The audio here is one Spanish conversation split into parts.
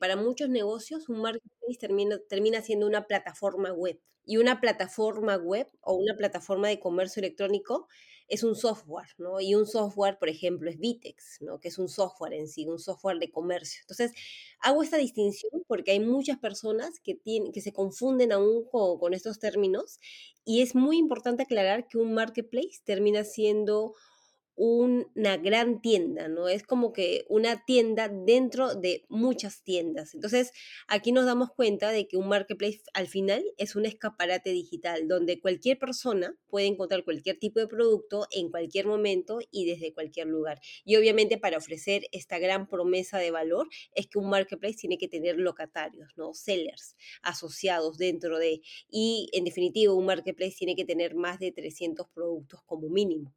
Para muchos negocios, un marketplace termina, termina siendo una plataforma web. Y una plataforma web o una plataforma de comercio electrónico es un software, ¿no? Y un software, por ejemplo, es Vitex, ¿no? Que es un software en sí, un software de comercio. Entonces, hago esta distinción porque hay muchas personas que, tienen, que se confunden aún con, con estos términos y es muy importante aclarar que un marketplace termina siendo una gran tienda, ¿no? Es como que una tienda dentro de muchas tiendas. Entonces, aquí nos damos cuenta de que un marketplace al final es un escaparate digital donde cualquier persona puede encontrar cualquier tipo de producto en cualquier momento y desde cualquier lugar. Y obviamente para ofrecer esta gran promesa de valor es que un marketplace tiene que tener locatarios, ¿no? Sellers asociados dentro de y en definitiva un marketplace tiene que tener más de 300 productos como mínimo.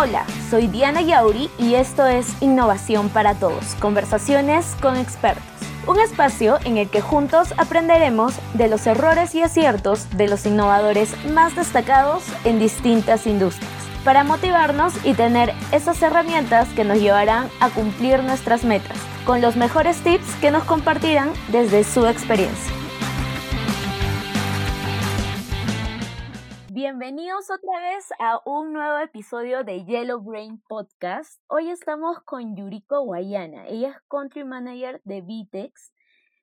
Hola, soy Diana Yauri y esto es Innovación para Todos, conversaciones con expertos. Un espacio en el que juntos aprenderemos de los errores y aciertos de los innovadores más destacados en distintas industrias, para motivarnos y tener esas herramientas que nos llevarán a cumplir nuestras metas, con los mejores tips que nos compartirán desde su experiencia. Bienvenidos otra vez a un nuevo episodio de Yellow Brain Podcast. Hoy estamos con Yuriko Guayana. Ella es Country Manager de Vitex,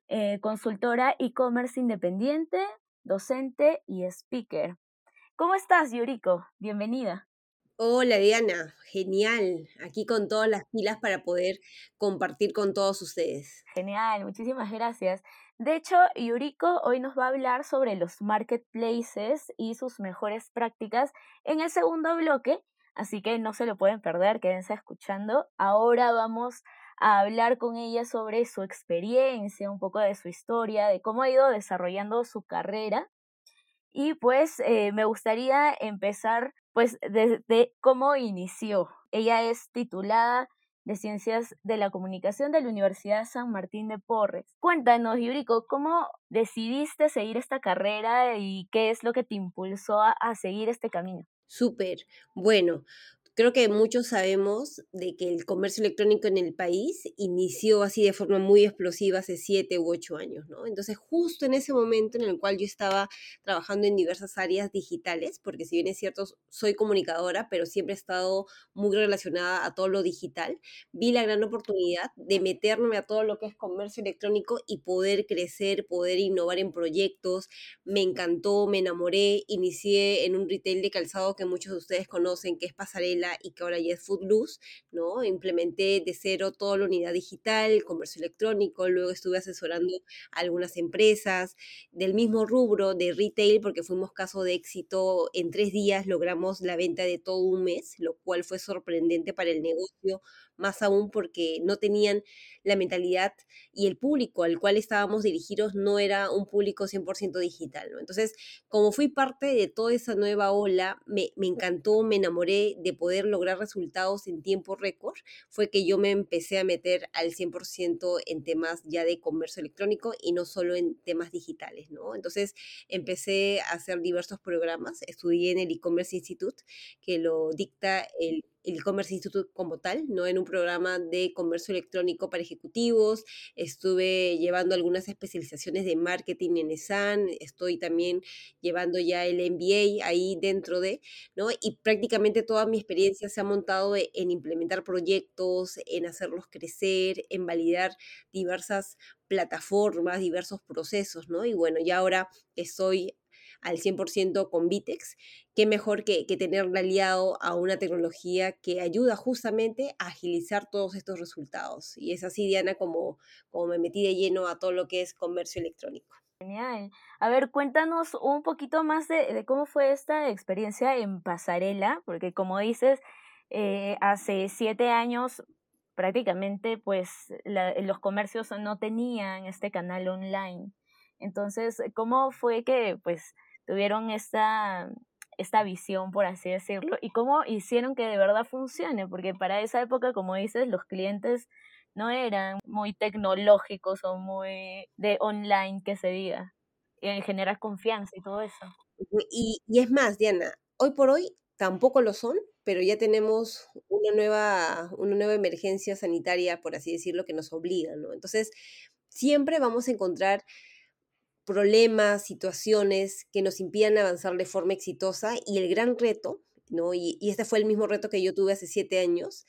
eh, consultora e-commerce independiente, docente y speaker. ¿Cómo estás, Yuriko? Bienvenida. Hola Diana, genial. Aquí con todas las pilas para poder compartir con todos ustedes. Genial, muchísimas gracias. De hecho, Yuriko hoy nos va a hablar sobre los marketplaces y sus mejores prácticas en el segundo bloque, así que no se lo pueden perder, quédense escuchando. Ahora vamos a hablar con ella sobre su experiencia, un poco de su historia, de cómo ha ido desarrollando su carrera. Y pues eh, me gustaría empezar pues desde cómo inició. Ella es titulada de Ciencias de la Comunicación de la Universidad San Martín de Porres. Cuéntanos, Yuriko, ¿cómo decidiste seguir esta carrera y qué es lo que te impulsó a, a seguir este camino? Súper. Bueno, Creo que muchos sabemos de que el comercio electrónico en el país inició así de forma muy explosiva hace siete u ocho años, ¿no? Entonces, justo en ese momento en el cual yo estaba trabajando en diversas áreas digitales, porque si bien es cierto, soy comunicadora, pero siempre he estado muy relacionada a todo lo digital, vi la gran oportunidad de meterme a todo lo que es comercio electrónico y poder crecer, poder innovar en proyectos. Me encantó, me enamoré, inicié en un retail de calzado que muchos de ustedes conocen, que es Pasarela y que ahora ya es Foodloose, ¿no? Implementé de cero toda la unidad digital, comercio electrónico, luego estuve asesorando algunas empresas del mismo rubro de retail, porque fuimos caso de éxito, en tres días logramos la venta de todo un mes, lo cual fue sorprendente para el negocio, más aún porque no tenían la mentalidad y el público al cual estábamos dirigidos no era un público 100% digital. Entonces, como fui parte de toda esa nueva ola, me, me encantó, me enamoré de poder lograr resultados en tiempo récord, fue que yo me empecé a meter al 100% en temas ya de comercio electrónico y no solo en temas digitales, ¿no? Entonces, empecé a hacer diversos programas, estudié en el e-commerce institute, que lo dicta el el e-commerce institute como tal, ¿no? En un programa de comercio electrónico para ejecutivos, estuve llevando algunas especializaciones de marketing en ESAN, estoy también llevando ya el MBA ahí dentro de, ¿no? Y prácticamente toda mi experiencia se ha montado e, en implementar proyectos, en hacerlos crecer, en validar diversas plataformas, diversos procesos, ¿no? Y bueno, ya ahora estoy al 100% con Vitex, qué mejor que, que tenerla aliado a una tecnología que ayuda justamente a agilizar todos estos resultados. Y es así, Diana, como, como me metí de lleno a todo lo que es comercio electrónico. Genial. A ver, cuéntanos un poquito más de, cómo fue esta experiencia en Pasarela, porque como dices, eh, hace siete años prácticamente pues los comercios no tenían este canal online. Entonces, ¿cómo fue que pues tuvieron esta, esta visión, por así decirlo, y cómo hicieron que de verdad funcione, porque para esa época, como dices, los clientes no eran muy tecnológicos o muy de online que se diga, en generar confianza y todo eso. Y, y es más, Diana, hoy por hoy tampoco lo son, pero ya tenemos una nueva, una nueva emergencia sanitaria, por así decirlo, que nos obliga, ¿no? Entonces, siempre vamos a encontrar problemas, situaciones que nos impidan avanzar de forma exitosa y el gran reto, ¿no? Y, este fue el mismo reto que yo tuve hace siete años,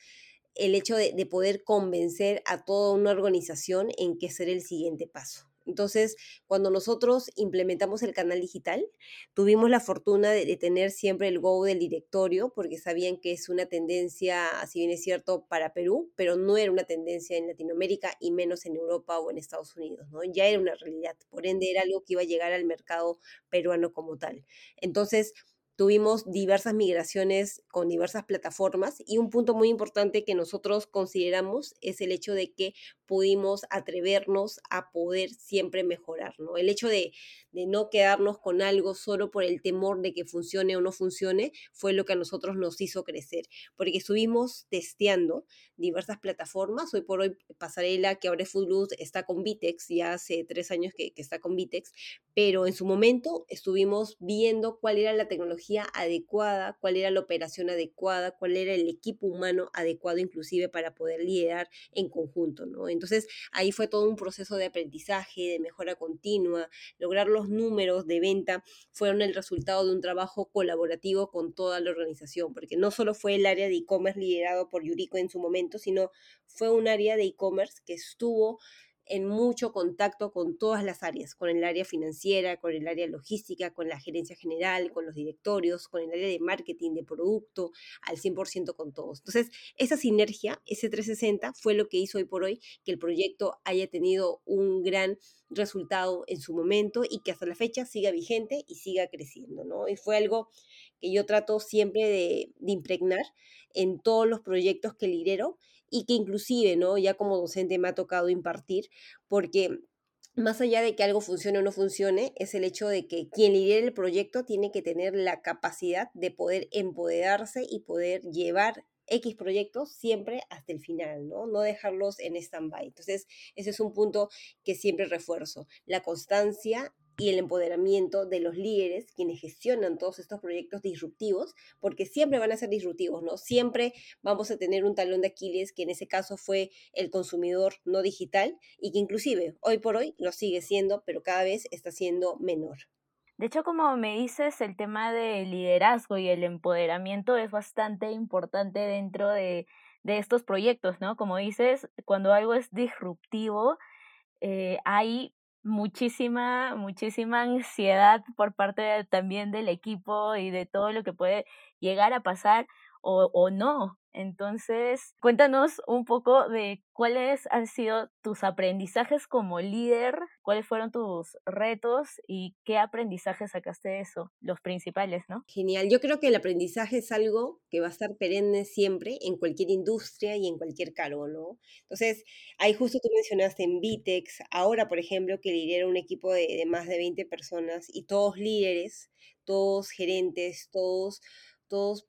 el hecho de, de poder convencer a toda una organización en qué ser el siguiente paso. Entonces, cuando nosotros implementamos el canal digital, tuvimos la fortuna de, tener siempre el go del directorio, porque sabían que es una tendencia, si bien es cierto, para Perú, pero no era una tendencia en Latinoamérica y menos en Europa o en Estados Unidos, ¿no? Ya era una realidad, por ende era algo que iba a llegar al mercado peruano como tal. Entonces, tuvimos diversas migraciones con diversas plataformas y un punto muy importante que nosotros consideramos es el hecho de que pudimos atrevernos a poder siempre mejorar, ¿no? El hecho de, de no quedarnos con algo solo por el temor de que funcione o no funcione fue lo que a nosotros nos hizo crecer, porque estuvimos testeando diversas plataformas, hoy por hoy Pasarela, que ahora es Foodloose, está con Vitex, ya hace tres años que, que está con Vitex, pero en su momento estuvimos viendo cuál era la tecnología adecuada, cuál era la operación adecuada, cuál era el equipo humano adecuado inclusive para poder liderar en conjunto, ¿no? Entonces ahí fue todo un proceso de aprendizaje, de mejora continua, lograr los números de venta fueron el resultado de un trabajo colaborativo con toda la organización, porque no solo fue el área de e-commerce liderado por Yuriko en su momento, sino fue un área de e-commerce que estuvo en mucho contacto con todas las áreas, con el área financiera, con el área logística, con la gerencia general, con los directorios, con el área de marketing, de producto, al 100% con todos. Entonces, esa sinergia, ese 360, fue lo que hizo hoy por hoy que el proyecto haya tenido un gran resultado en su momento y que hasta la fecha siga vigente y siga creciendo, ¿no? Y fue algo que yo trato siempre de, de impregnar en todos los proyectos que lidero y que inclusive, ¿no? Ya como docente me ha tocado impartir, porque más allá de que algo funcione o no funcione, es el hecho de que quien lidera el proyecto tiene que tener la capacidad de poder empoderarse y poder llevar X proyectos siempre hasta el final, ¿no? No dejarlos en stand-by. Entonces, ese es un punto que siempre refuerzo, la constancia y el empoderamiento de los líderes, quienes gestionan todos estos proyectos disruptivos, porque siempre van a ser disruptivos, ¿no? Siempre vamos a tener un talón de Aquiles, que en ese caso fue el consumidor no digital, y que inclusive hoy por hoy lo sigue siendo, pero cada vez está siendo menor. De hecho, como me dices, el tema del liderazgo y el empoderamiento es bastante importante dentro de, de estos proyectos, ¿no? Como dices, cuando algo es disruptivo, eh, hay muchísima, muchísima ansiedad por parte también del equipo y de todo lo que puede llegar a pasar o, o no. Entonces, cuéntanos un poco de cuáles han sido tus aprendizajes como líder, cuáles fueron tus retos y qué aprendizajes sacaste de eso, los principales, ¿no? Genial, yo creo que el aprendizaje es algo que va a estar perenne siempre en cualquier industria y en cualquier cargo, ¿no? Entonces, ahí justo tú mencionaste en Vitex, ahora, por ejemplo, que lidera un equipo de, de más de 20 personas y todos líderes, todos gerentes, todos todos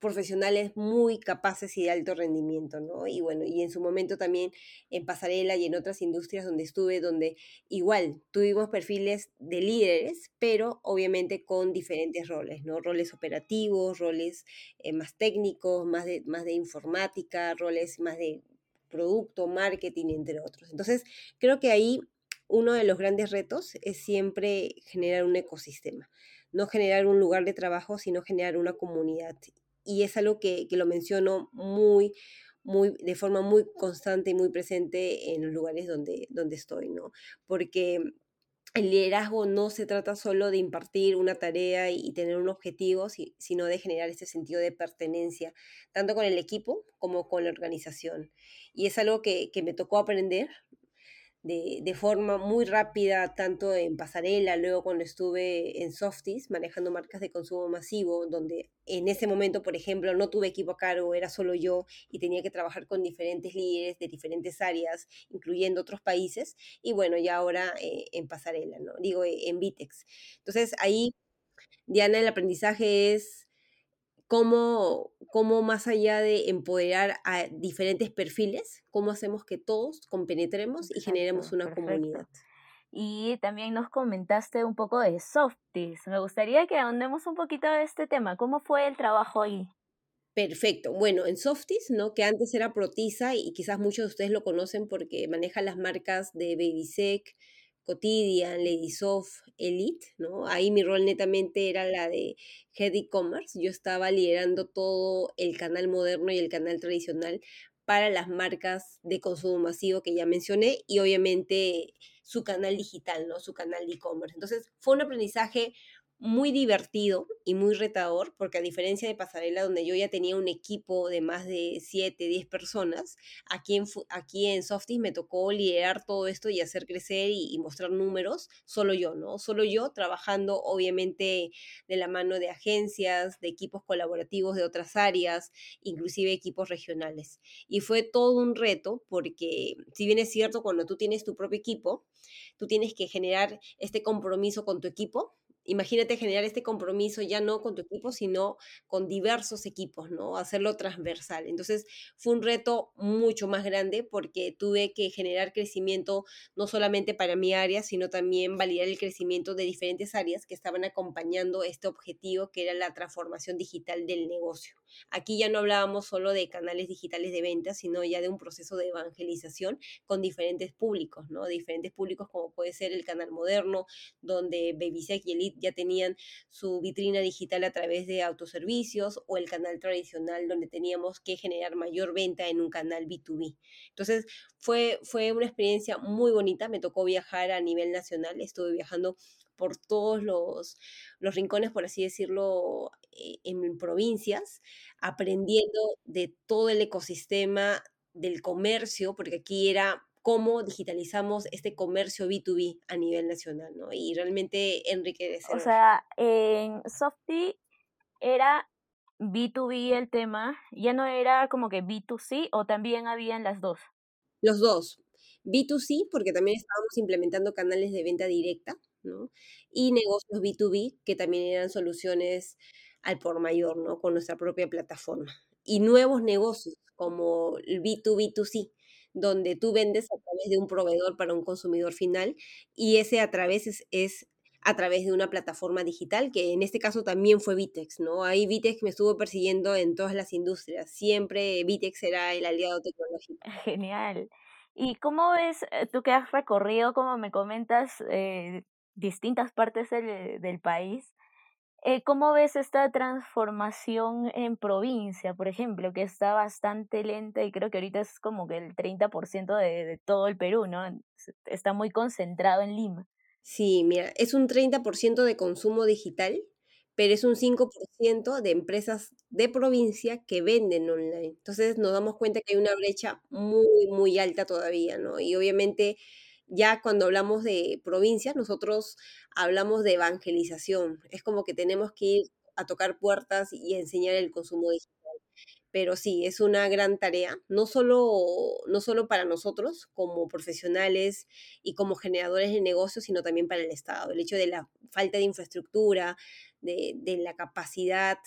profesionales muy capaces y de alto rendimiento, ¿no? Y bueno, y en su momento también en Pasarela y en otras industrias donde estuve, donde igual tuvimos perfiles de líderes, pero obviamente con diferentes roles, ¿no? Roles operativos, roles eh, más técnicos, más de, más de informática, roles más de producto, marketing, entre otros. Entonces, creo que ahí uno de los grandes retos es siempre generar un ecosistema no generar un lugar de trabajo, sino generar una comunidad y es algo que, que lo menciono muy, muy, de forma muy constante y muy presente en los lugares donde, donde estoy, ¿no? Porque el liderazgo no se trata solo de impartir una tarea y tener un objetivo, sino de generar ese sentido de pertenencia, tanto con el equipo como con la organización. Y es algo que, que me tocó aprender, de, de, forma muy rápida, tanto en pasarela, luego cuando estuve en Softies, manejando marcas de consumo masivo, donde en ese momento, por ejemplo, no tuve equipo a cargo, era solo yo y tenía que trabajar con diferentes líderes de diferentes áreas, incluyendo otros países, y bueno, ya ahora eh, en pasarela, ¿no? Digo, en Vitex. Entonces ahí, Diana, el aprendizaje es cómo, cómo más allá de empoderar a diferentes perfiles, cómo hacemos que todos compenetremos y generemos una perfecto. comunidad. y también nos comentaste un poco de Softies. Me gustaría que ahondemos un poquito de este tema. ¿Cómo fue el trabajo ahí? Perfecto. Bueno, en Softies, ¿no? Que antes era Protisa y quizás muchos de ustedes lo conocen porque maneja las marcas de Babysec, Cotidian, Soft, Elite, ¿no? Ahí mi rol netamente era la de Head E-Commerce. Yo estaba liderando todo el canal moderno y el canal tradicional para las marcas de consumo masivo que ya mencioné y obviamente su canal digital, ¿no? Su canal de e-commerce. Entonces, fue un aprendizaje muy divertido y muy retador, porque a diferencia de Pasarela, donde yo ya tenía un equipo de más de 7, 10 personas, aquí en, aquí en Softies me tocó liderar todo esto y hacer crecer y, y, mostrar números, solo yo, ¿no? Solo yo trabajando obviamente de la mano de agencias, de equipos colaborativos de otras áreas, inclusive equipos regionales. Y fue todo un reto, porque si bien es cierto, cuando tú tienes tu propio equipo, tú tienes que generar este compromiso con tu equipo, imagínate generar este compromiso ya no con tu equipo, sino con diversos equipos, ¿no? Hacerlo transversal. Entonces fue un reto mucho más grande porque tuve que generar crecimiento no solamente para mi área, sino también validar el crecimiento de diferentes áreas que estaban acompañando este objetivo que era la transformación digital del negocio. Aquí ya no hablábamos solo de canales digitales de venta, sino ya de un proceso de evangelización con diferentes públicos, ¿no? Diferentes públicos como puede ser el canal moderno, donde Babysec y Elite ya tenían su vitrina digital a través de autoservicios o el canal tradicional donde teníamos que generar mayor venta en un canal B2B. Entonces fue, fue una experiencia muy bonita, me tocó viajar a nivel nacional, estuve viajando por todos los, los rincones, por así decirlo, en provincias, aprendiendo de todo el ecosistema del comercio, porque aquí era cómo digitalizamos este comercio B2B a nivel nacional, ¿no? Y realmente enriquecer. O sea, en Softy era B2B el tema, ya no era como que B2C o también habían las dos. Los dos. B2C, porque también estábamos implementando canales de venta directa, ¿no? Y negocios B2B, que también eran soluciones al por mayor, ¿no? Con nuestra propia plataforma. Y nuevos negocios como el B2B2C, donde tú vendes a través de un proveedor para un consumidor final y ese a través es, a través de una plataforma digital, que en este caso también fue Vitex, ¿no? Ahí Vitex me estuvo persiguiendo en todas las industrias. Siempre Vitex era el aliado tecnológico. Genial. ¿Y cómo ves, eh, tú que has recorrido, como me comentas, eh, distintas partes del país, eh, ¿Cómo ves esta transformación en provincia, por ejemplo, que está bastante lenta y creo que ahorita es como que el 30% de, de todo el Perú, ¿no? Está muy concentrado en Lima. Sí, mira, es un 30% de consumo digital, pero es un 5% de empresas de provincia que venden online. Entonces nos damos cuenta que hay una brecha muy, muy alta todavía, ¿no? Y obviamente ya cuando hablamos de provincias, nosotros hablamos de evangelización. Es como que tenemos que ir a tocar puertas y enseñar el consumo digital. Pero sí, es una gran tarea, no solo, no solo para nosotros como profesionales y como generadores de negocios, sino también para el Estado. El hecho de la falta de infraestructura, de, de la capacidad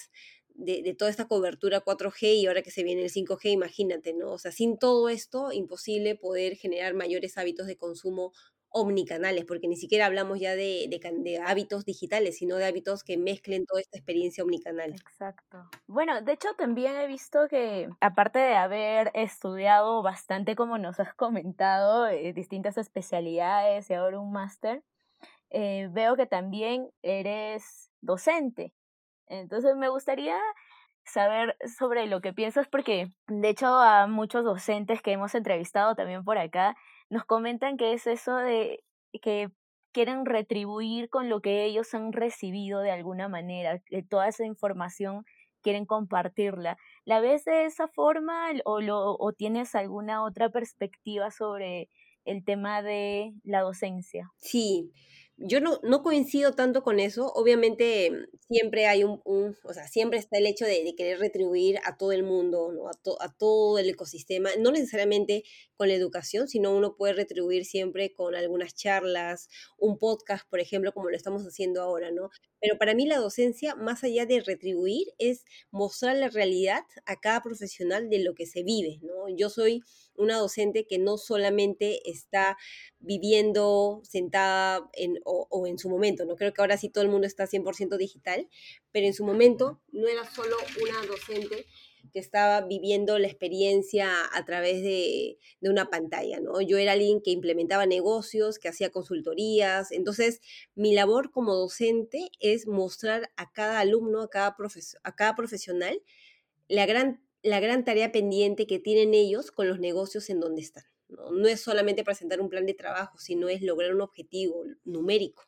de, toda esta cobertura 4G y ahora que se viene el 5G, imagínate, ¿no? O sea, sin todo esto, imposible poder generar mayores hábitos de consumo omnicanales, porque ni siquiera hablamos ya de, de, hábitos digitales, sino de hábitos que mezclen toda esta experiencia omnicanal. Exacto. Bueno, de hecho también he visto que, aparte de haber estudiado bastante, como nos has comentado, eh, distintas especialidades y ahora un máster, eh, veo que también eres docente. Entonces me gustaría saber sobre lo que piensas porque de hecho a muchos docentes que hemos entrevistado también por acá nos comentan que es eso de que quieren retribuir con lo que ellos han recibido de alguna manera, que toda esa información quieren compartirla. ¿La ves de esa forma o, lo, o tienes alguna otra perspectiva sobre el tema de la docencia? Sí, Yo no, no coincido tanto con eso. Obviamente mm, siempre hay un, o sea, siempre está el hecho de, de querer retribuir a todo el mundo, ¿no? A, to- a todo el ecosistema, no necesariamente con la educación, sino uno puede retribuir siempre con algunas charlas, un podcast, por ejemplo, como lo estamos haciendo ahora, ¿no? Pero para mí la docencia, más allá de retribuir, es mostrar la realidad a cada profesional de lo que se vive, ¿no? Yo soy una docente que no solamente está viviendo sentada en, o, o, en su momento, ¿no? Creo que ahora sí todo el mundo está 100% digital, pero en su momento no era solo una docente que estaba viviendo la experiencia a través de, de, una pantalla, ¿no? Yo era alguien que implementaba negocios, que hacía consultorías, entonces mi labor como docente es mostrar a cada alumno, a cada, profes a cada profesional, la gran, la gran tarea pendiente que tienen ellos con los negocios en donde están. ¿no? es solamente presentar un plan de trabajo, sino es lograr un objetivo numérico.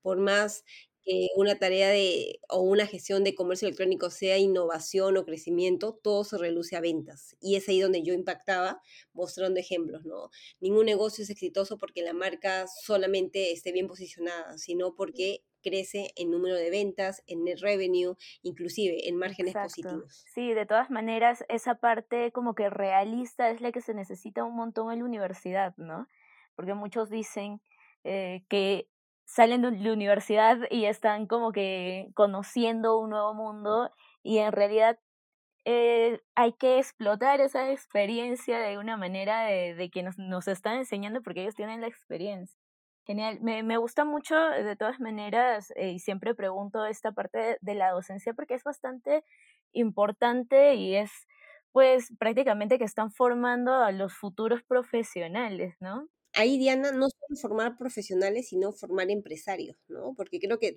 Por más que una tarea de o una gestión de comercio electrónico sea innovación o crecimiento, todo se reduce a ventas. Y es ahí donde yo impactaba mostrando ejemplos, ¿no? Ningún negocio es exitoso porque la marca solamente esté bien posicionada, sino porque crece en número de ventas, en net revenue, inclusive en márgenes Exacto. positivos. Sí, de todas maneras, esa parte como que realista es la que se necesita un montón en la universidad, ¿no? Porque muchos dicen eh, que salen de la universidad y están como que conociendo un nuevo mundo y en realidad eh, hay que explotar esa experiencia de una manera de, de que nos, nos están enseñando porque ellos tienen la experiencia. Genial, me, me gusta mucho de todas maneras eh, y siempre pregunto esta parte de, de la docencia porque es bastante importante y es pues prácticamente que están formando a los futuros profesionales, ¿no? Ahí, Diana, no solo formar profesionales, sino formar empresarios, ¿no? Porque creo que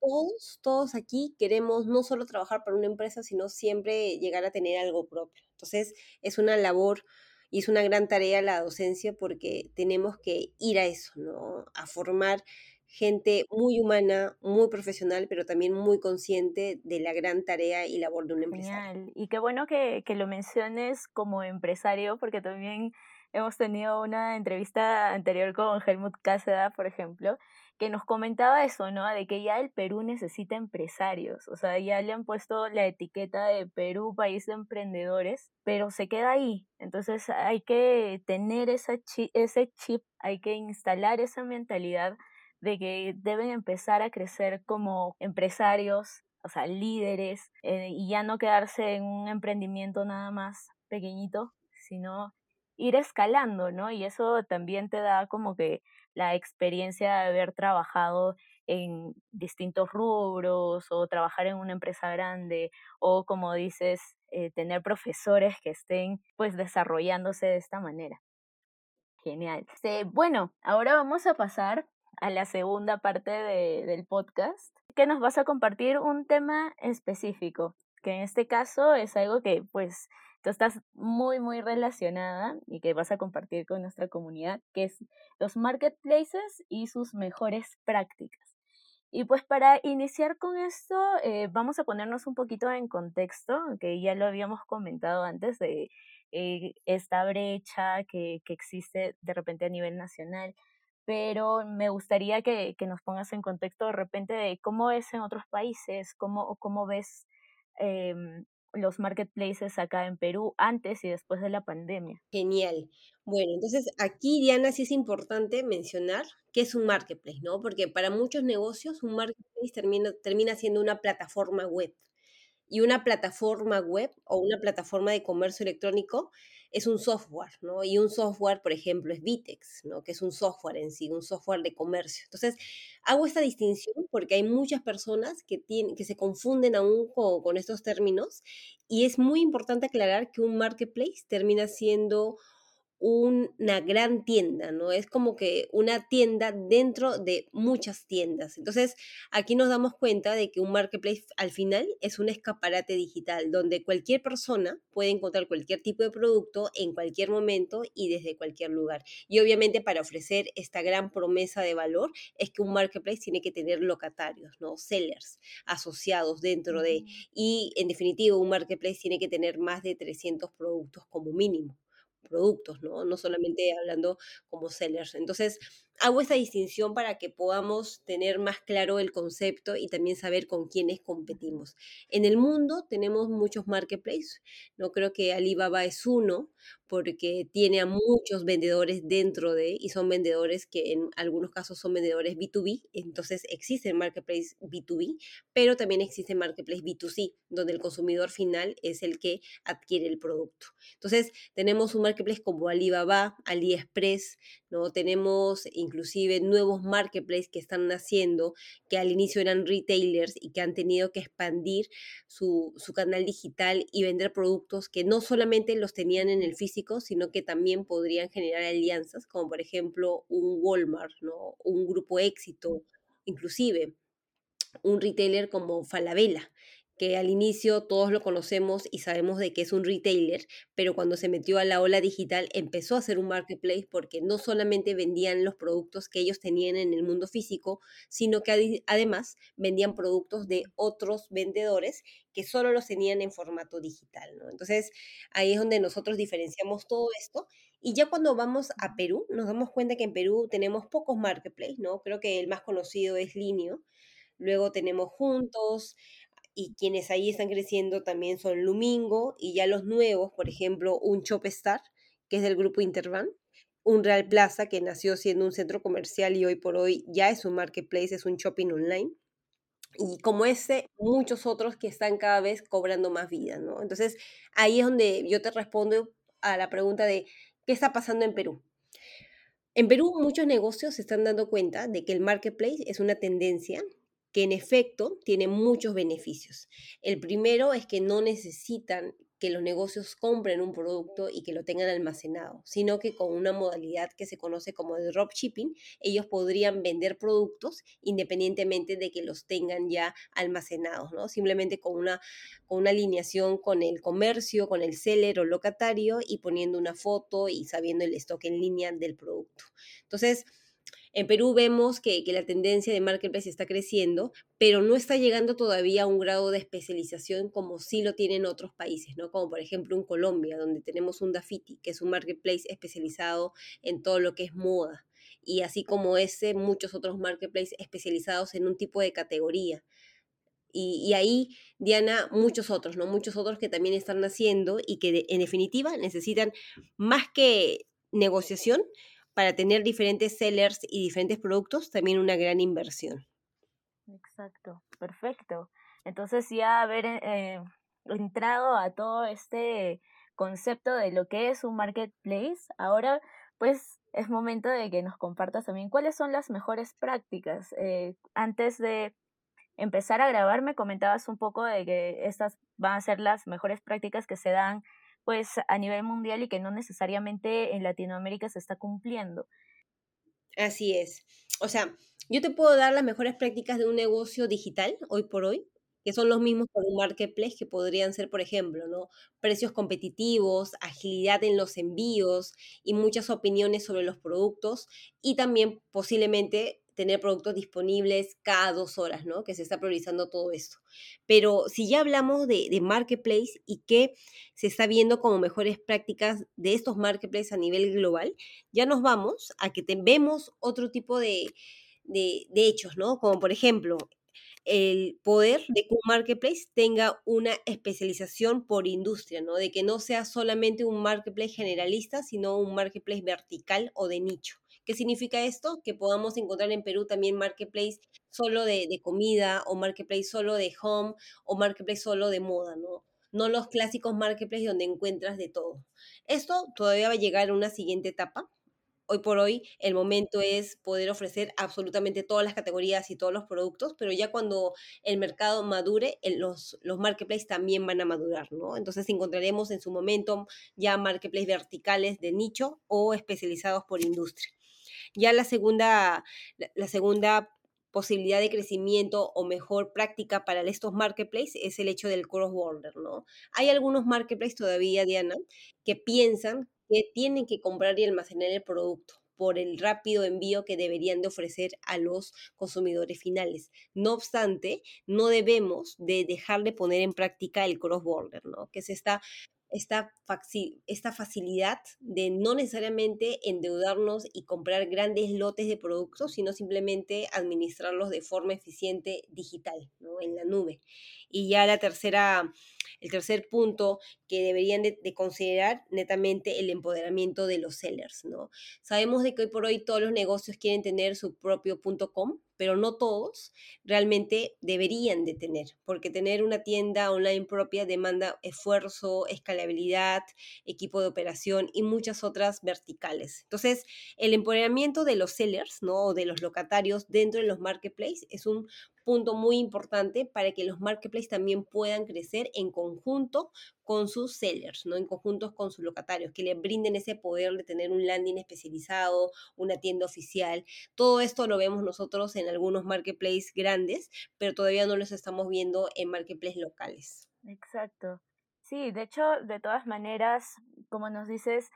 todos, todos aquí queremos no solo trabajar para una empresa, sino siempre llegar a tener algo propio. Entonces, es una labor y es una gran tarea la docencia porque tenemos que ir a eso, ¿no? A formar gente muy humana, muy profesional, pero también muy consciente de la gran tarea y labor de un empresario. Y qué bueno que, que lo menciones como empresario, porque también hemos tenido una entrevista anterior con Helmut Caseda, por ejemplo, que nos comentaba eso, ¿no? De que ya el Perú necesita empresarios, o sea, ya le han puesto la etiqueta de Perú, país de emprendedores, pero se queda ahí. Entonces hay que tener ese chip, hay que instalar esa mentalidad de que deben empezar a crecer como empresarios, o sea, líderes, eh, y ya no quedarse en un emprendimiento nada más pequeñito, sino ir escalando, ¿no? Y eso también te da como que la experiencia de haber trabajado en distintos rubros o trabajar en una empresa grande o como dices, eh, tener profesores que estén pues desarrollándose de esta manera. Genial. Este, bueno, ahora vamos a pasar a la segunda parte de, del podcast, que nos vas a compartir un tema específico, que en este caso es algo que pues tú estás muy, muy relacionada y que vas a compartir con nuestra comunidad, que es los marketplaces y sus mejores prácticas. Y pues para iniciar con esto, eh, vamos a ponernos un poquito en contexto, que ya lo habíamos comentado antes de eh, esta brecha que, que existe de repente a nivel nacional pero me gustaría que, que, nos pongas en contexto de repente de cómo es en otros países, cómo, cómo ves eh, los marketplaces acá en Perú antes y después de la pandemia. Genial. Bueno, entonces aquí, Diana, sí es importante mencionar qué es un marketplace, ¿no? Porque para muchos negocios un marketplace termina, termina siendo una plataforma web. Y una plataforma web o una plataforma de comercio electrónico es un software, ¿no? Y un software, por ejemplo, es Vitex, ¿no? Que es un software en sí, un software de comercio. Entonces, hago esta distinción porque hay muchas personas que, tienen, que se confunden aún con, con estos términos y es muy importante aclarar que un marketplace termina siendo una gran tienda, ¿no? Es como que una tienda dentro de muchas tiendas. Entonces, aquí nos damos cuenta de que un marketplace al final es un escaparate digital donde cualquier persona puede encontrar cualquier tipo de producto en cualquier momento y desde cualquier lugar. Y obviamente para ofrecer esta gran promesa de valor es que un marketplace tiene que tener locatarios, ¿no? Sellers asociados dentro de y en definitiva un marketplace tiene que tener más de 300 productos como mínimo productos, ¿no? No solamente hablando como sellers. Entonces, hago esta distinción para que podamos tener más claro el concepto y también saber con quiénes competimos. En el mundo tenemos muchos marketplaces, no creo que Alibaba es uno, porque tiene a muchos vendedores dentro de, y son vendedores que en algunos casos son vendedores B2B, entonces existe marketplace B2B, pero también existe marketplace B2C, donde el consumidor final es el que adquiere el producto. Entonces, tenemos un marketplace como Alibaba, AliExpress, ¿no? Tenemos inclusive nuevos marketplaces que están naciendo, que al inicio eran retailers y que han tenido que expandir su, su canal digital y vender productos que no solamente los tenían en el físico, sino que también podrían generar alianzas, como por ejemplo un Walmart, ¿no? un grupo éxito, inclusive un retailer como Falabella, que al inicio todos lo conocemos y sabemos de que es un retailer, pero cuando se metió a la ola digital empezó a ser un marketplace porque no solamente vendían los productos que ellos tenían en el mundo físico, sino que además vendían productos de otros vendedores que solo los tenían en formato digital, ¿no? Entonces, ahí es donde nosotros diferenciamos todo esto y ya cuando vamos a Perú, nos damos cuenta que en Perú tenemos pocos marketplaces, ¿no? Creo que el más conocido es Linio. Luego tenemos Juntos, y quienes ahí están creciendo también son Lumingo y ya los nuevos, por ejemplo, un Shopstar, que es del grupo Intervan, un Real Plaza, que nació siendo un centro comercial y hoy por hoy ya es un marketplace, es un shopping online. Y como ese, muchos otros que están cada vez cobrando más vida, ¿no? Entonces, ahí es donde yo te respondo a la pregunta de, ¿qué está pasando en Perú? En Perú muchos negocios se están dando cuenta de que el marketplace es una tendencia que en efecto tiene muchos beneficios. El primero es que no necesitan que los negocios compren un producto y que lo tengan almacenado, sino que con una modalidad que se conoce como de dropshipping, ellos podrían vender productos independientemente de que los tengan ya almacenados, ¿no? Simplemente con una, con una alineación con el comercio, con el seller o locatario y poniendo una foto y sabiendo el stock en línea del producto. Entonces, en Perú vemos que, la tendencia de marketplace está creciendo, pero no está llegando todavía a un grado de especialización como sí lo tienen otros países, ¿no? Como por ejemplo en Colombia, donde tenemos un Dafiti, que es un marketplace especializado en todo lo que es moda. Y así como ese, muchos otros marketplaces especializados en un tipo de categoría. Y, ahí, Diana, muchos otros, ¿no? Muchos otros que también están naciendo y que en definitiva necesitan más que negociación, para tener diferentes sellers y diferentes productos, también una gran inversión. Exacto, perfecto. Entonces ya haber eh, entrado a todo este concepto de lo que es un marketplace, ahora pues es momento de que nos compartas también cuáles son las mejores prácticas. Eh, antes de empezar a grabar me comentabas un poco de que estas van a ser las mejores prácticas que se dan pues a nivel mundial y que no necesariamente en Latinoamérica se está cumpliendo. Así es. O sea, yo te puedo dar las mejores prácticas de un negocio digital hoy por hoy, que son los mismos para un marketplace, que podrían ser, por ejemplo, ¿no? precios competitivos, agilidad en los envíos y muchas opiniones sobre los productos y también posiblemente tener productos disponibles cada dos horas, ¿no? Que se está priorizando todo esto. Pero si ya hablamos de, marketplace y que se está viendo como mejores prácticas de estos marketplaces a nivel global, ya nos vamos a que vemos otro tipo de, de, de hechos, ¿no? Como por ejemplo, el poder de que un marketplace tenga una especialización por industria, ¿no? De que no sea solamente un marketplace generalista, sino un marketplace vertical o de nicho. ¿Qué significa esto? Que podamos encontrar en Perú también marketplace solo de, comida o marketplace solo de home o marketplace solo de moda, ¿no? No los clásicos marketplace donde encuentras de todo. Esto todavía va a llegar a una siguiente etapa. Hoy por hoy el momento es poder ofrecer absolutamente todas las categorías y todos los productos, pero ya cuando el mercado madure, los, los marketplaces también van a madurar, ¿no? Entonces encontraremos en su momento ya marketplaces verticales de nicho o especializados por industria. Ya la segunda, la segunda posibilidad de crecimiento o mejor práctica para estos marketplaces es el hecho del cross-border, ¿no? Hay algunos marketplaces todavía, Diana, que piensan que tienen que comprar y almacenar el producto por el rápido envío que deberían de ofrecer a los consumidores finales. No obstante, no debemos de dejar de poner en práctica el cross-border, ¿no? Que se está esta, esta facilidad de no necesariamente endeudarnos y comprar grandes lotes de productos, sino simplemente administrarlos de forma eficiente digital, ¿no? en la nube. Y ya la tercera, el tercer punto que deberían de, considerar netamente el empoderamiento de los sellers, ¿no? Sabemos de que hoy por hoy todos los negocios quieren tener su propio punto .com, pero no todos realmente deberían de tener, porque tener una tienda online propia demanda esfuerzo, escalabilidad, equipo de operación y muchas otras verticales. Entonces, el empoderamiento de los sellers, ¿no? O de los locatarios dentro de los marketplaces es un punto muy importante para que los marketplaces también puedan crecer en conjunto con sus sellers, ¿no? En conjuntos con sus locatarios, que le brinden ese poder de tener un landing especializado, una tienda oficial. Todo esto lo vemos nosotros en algunos marketplaces grandes, pero todavía no los estamos viendo en marketplaces locales. Exacto. Sí, de hecho, de todas maneras, como nos dices,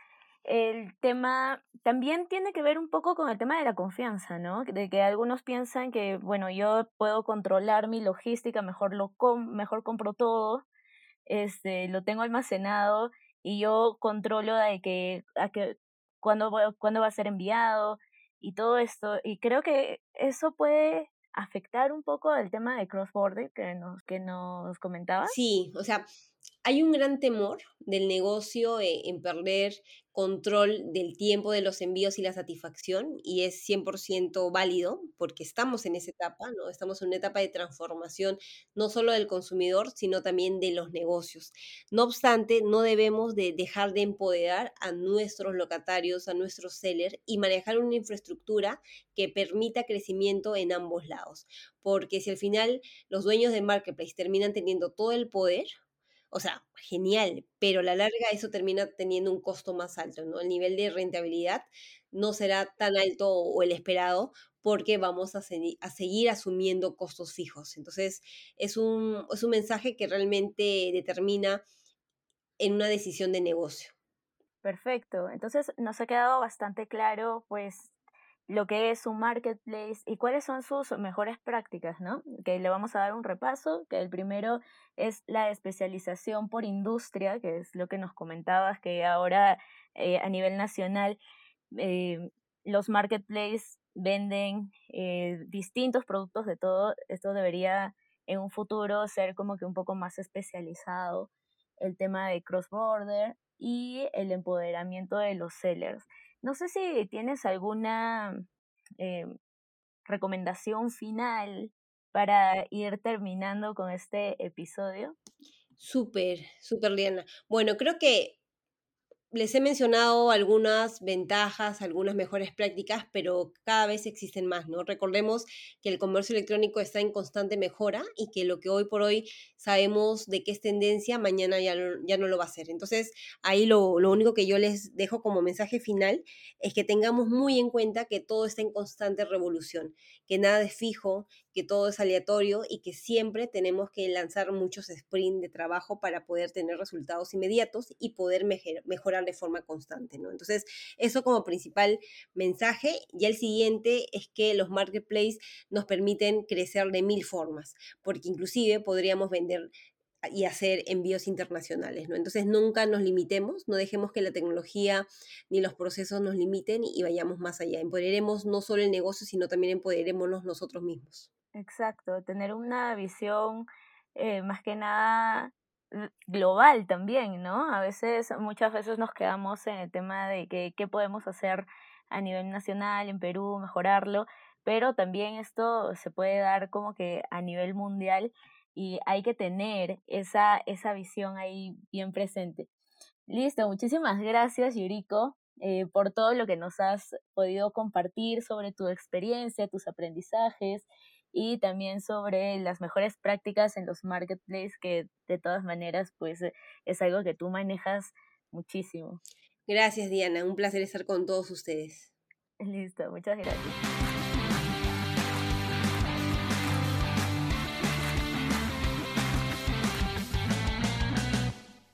el tema también tiene que ver un poco con el tema de la confianza, ¿no? De que algunos piensan que, bueno, yo puedo controlar mi logística, mejor lo mejor compro todo, este, lo tengo almacenado y yo controlo de que, a que cuándo, cuándo va a ser enviado y todo esto. Y creo que eso puede afectar un poco el tema de cross-border que nos, que nos comentabas. Sí, o sea, hay un gran temor del negocio eh, en perder control del tiempo de los envíos y la satisfacción y es 100% válido porque estamos en esa etapa, ¿no? Estamos en una etapa de transformación no solo del consumidor, sino también de los negocios. No obstante, no debemos de dejar de empoderar a nuestros locatarios, a nuestros sellers y manejar una infraestructura que permita crecimiento en ambos lados, porque si al final los dueños de marketplace terminan teniendo todo el poder, o sea, genial, pero a la larga eso termina teniendo un costo más alto, ¿no? El nivel de rentabilidad no será tan alto o el esperado porque vamos a, a seguir asumiendo costos fijos. Entonces, es un, es un mensaje que realmente determina en una decisión de negocio. Perfecto. Entonces, nos ha quedado bastante claro, pues, lo que es un marketplace y cuáles son sus mejores prácticas, ¿no? Que le vamos a dar un repaso, que el primero es la especialización por industria, que es lo que nos comentabas, que ahora eh, a nivel nacional eh, los marketplaces venden eh, distintos productos de todo. Esto debería en un futuro ser como que un poco más especializado el tema de cross-border y el empoderamiento de los sellers. No sé si tienes alguna eh, recomendación final para ir terminando con este episodio. Súper, súper, Liana. Bueno, creo que les he mencionado algunas ventajas, algunas mejores prácticas, pero cada vez existen más, ¿no? Recordemos que el comercio electrónico está en constante mejora y que lo que hoy por hoy sabemos de qué es tendencia, mañana ya, ya no lo va a ser. Entonces, ahí lo, lo único que yo les dejo como mensaje final es que tengamos muy en cuenta que todo está en constante revolución, que nada es fijo, que todo es aleatorio y que siempre tenemos que lanzar muchos sprints de trabajo para poder tener resultados inmediatos y poder mejorar de forma constante, ¿no? Entonces, eso como principal mensaje. Y el siguiente es que los marketplaces nos permiten crecer de mil formas, porque inclusive podríamos vender y hacer envíos internacionales, ¿no? Entonces nunca nos limitemos, no dejemos que la tecnología ni los procesos nos limiten y vayamos más allá. Empoderemos no solo el negocio, sino también empoderémonos nosotros mismos. Exacto, tener una visión eh, más que nada global también, ¿no? A veces, muchas veces nos quedamos en el tema de que, qué podemos hacer a nivel nacional, en Perú, mejorarlo, pero también esto se puede dar como que a nivel mundial y hay que tener esa, esa visión ahí bien presente. Listo, muchísimas gracias Yuriko eh, por todo lo que nos has podido compartir sobre tu experiencia, tus aprendizajes y también sobre las mejores prácticas en los marketplaces que de todas maneras pues eh, es algo que tú manejas muchísimo. Gracias Diana, un placer estar con todos ustedes. Listo, muchas gracias.